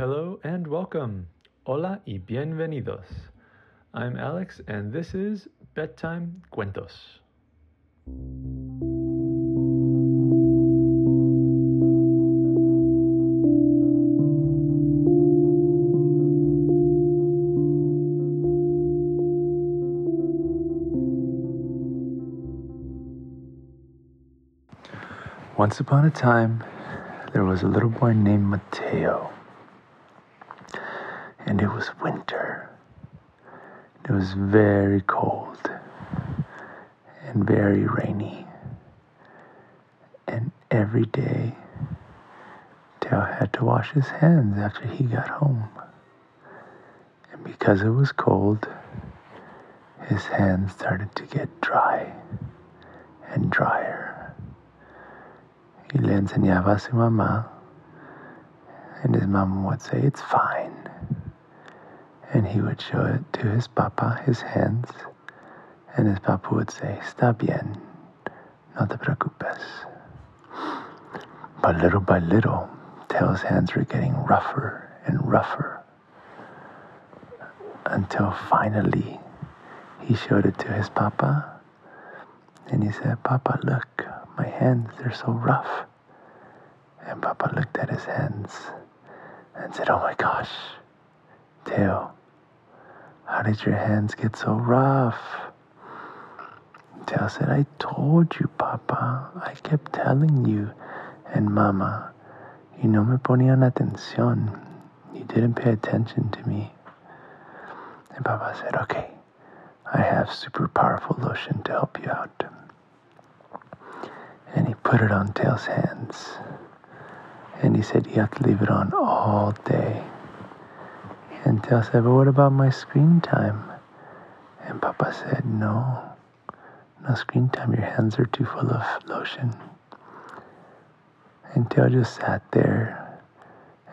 Hello and welcome. Hola y bienvenidos. I'm Alex and this is Bedtime Cuentos. Once upon a time, there was a little boy named Mateo. And it was winter. It was very cold and very rainy. And every day, Teo had to wash his hands after he got home. And because it was cold, his hands started to get dry and drier He le enseñaba a su mamá. And his mom would say, It's fine. And he would show it to his papa, his hands. And his papa would say, Está bien, no te preocupes. But little by little, Teo's hands were getting rougher and rougher. Until finally, he showed it to his papa. And he said, Papa, look, my hands, they're so rough. And Papa looked at his hands and said, Oh my gosh, Teo, how did your hands get so rough? Teo said, I told you, Papa. I kept telling you. And Mama, you no me ponían atención. You didn't pay attention to me. And Papa said, Okay, I have super powerful lotion to help you out and he put it on Teo's hands. And he said, You have to leave it on all day. And Teo said, But what about my screen time? And Papa said, No, no screen time. Your hands are too full of lotion. And Teo just sat there.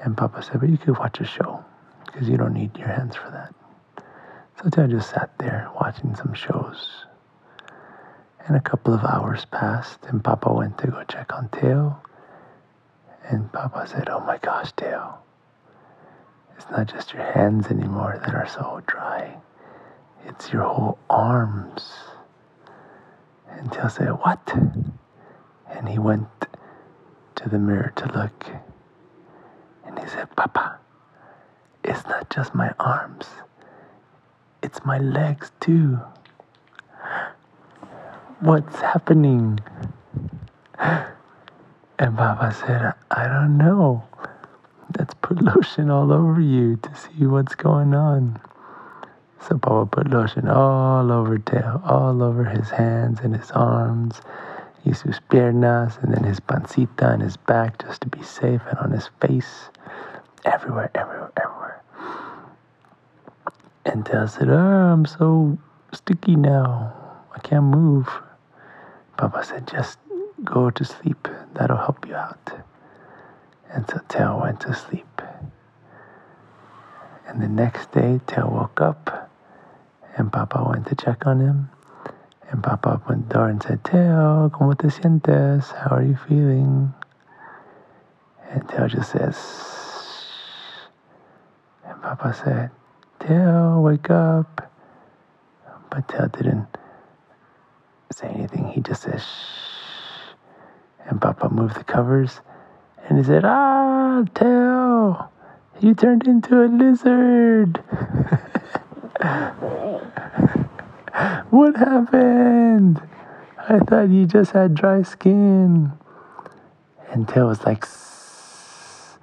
And Papa said, But you could watch a show because you don't need your hands for that. So Teo just sat there watching some shows. And a couple of hours passed, and Papa went to go check on Teo. And Papa said, Oh my gosh, Teo, it's not just your hands anymore that are so dry, it's your whole arms. And Teo said, What? And he went to the mirror to look. And he said, Papa, it's not just my arms, it's my legs too what's happening? And Papa said, I don't know. Let's put lotion all over you to see what's going on. So Papa put lotion all over Teo, all over his hands and his arms, y sus piernas, and then his pancita and his back just to be safe, and on his face, everywhere, everywhere, everywhere. And Teo said, Oh, I'm so sticky now. I can't move. Papa said, just go to sleep. That'll help you out. And so Teo went to sleep. And the next day, Teo woke up and Papa went to check on him. And Papa opened the door and said, Teo, ¿cómo te sientes? How are you feeling? And Teo just says, Shh. And Papa said, Teo, wake up. But Teo didn't say anything. He just says, shh. And Papa moved the covers and he said, Ah, Teo, you turned into a lizard. what happened? I thought you just had dry skin. And Teo was like, Sss.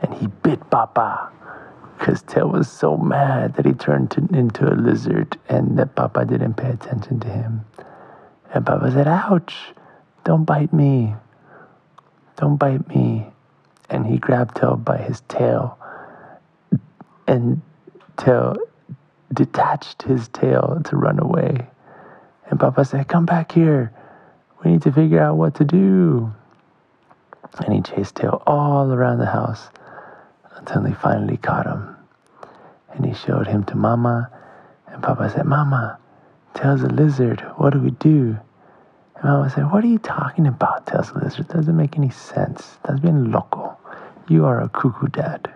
and he bit Papa because Teo was so mad that he turned to, into a lizard and that Papa didn't pay attention to him. And Papa said, Ouch, don't bite me. Don't bite me. And he grabbed Teo by his tail. And Teo detached his tail to run away. And Papa said, Come back here. We need to figure out what to do. And he chased Teo all around the house until he finally caught him. And he showed him to Mama. And Papa said, Mama, Teo's a lizard. What do we do? And Mama said, What are you talking about, Teo's a lizard? Doesn't make any sense. That's being loco. You are a cuckoo dad.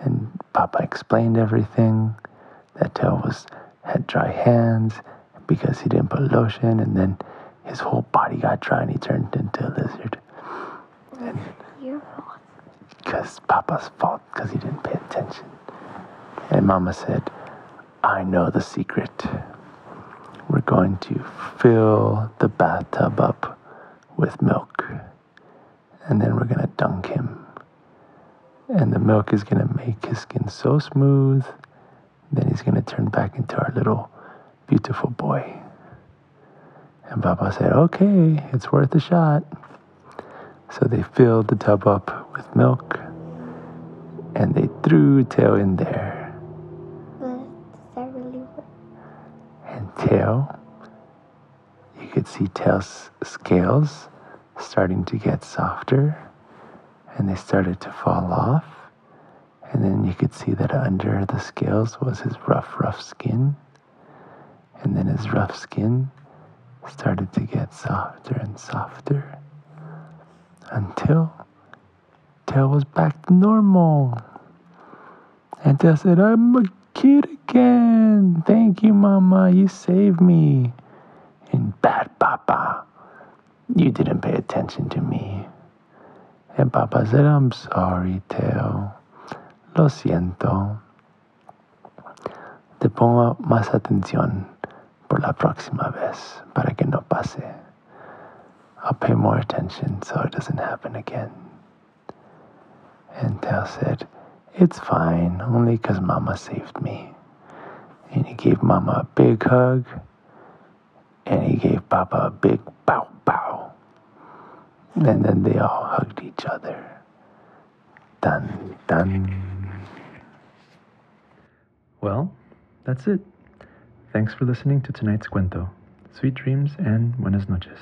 And Papa explained everything. That Teo was had dry hands because he didn't put lotion, and then his whole body got dry and he turned into a lizard. And because Papa's fault because he didn't pay attention. And Mama said, I know the secret. Going to fill the bathtub up with milk. And then we're going to dunk him. And the milk is going to make his skin so smooth. Then he's going to turn back into our little beautiful boy. And Papa said, okay, it's worth a shot. So they filled the tub up with milk and they threw Teo in there. Does that really work? And you could see Teo's scales starting to get softer and they started to fall off. And then you could see that under the scales was his rough, rough skin. And then his rough skin started to get softer and softer until Teo was back to normal. And Teo said, I'm a kid again. Thank you, Mama. You saved me. And bad Papa, you didn't pay attention to me. And Papa said, I'm sorry, Teo. Lo siento. Te pongo más atención por la próxima vez para que no pase. I'll pay more attention so it doesn't happen again. And Teo said, It's fine, only 'cause Mama saved me. And he gave Mama a big hug, and he gave Papa a big bow bow. And then they all hugged each other. Dun dun. Well, that's it. Thanks for listening to tonight's cuento. Sweet dreams and buenas noches.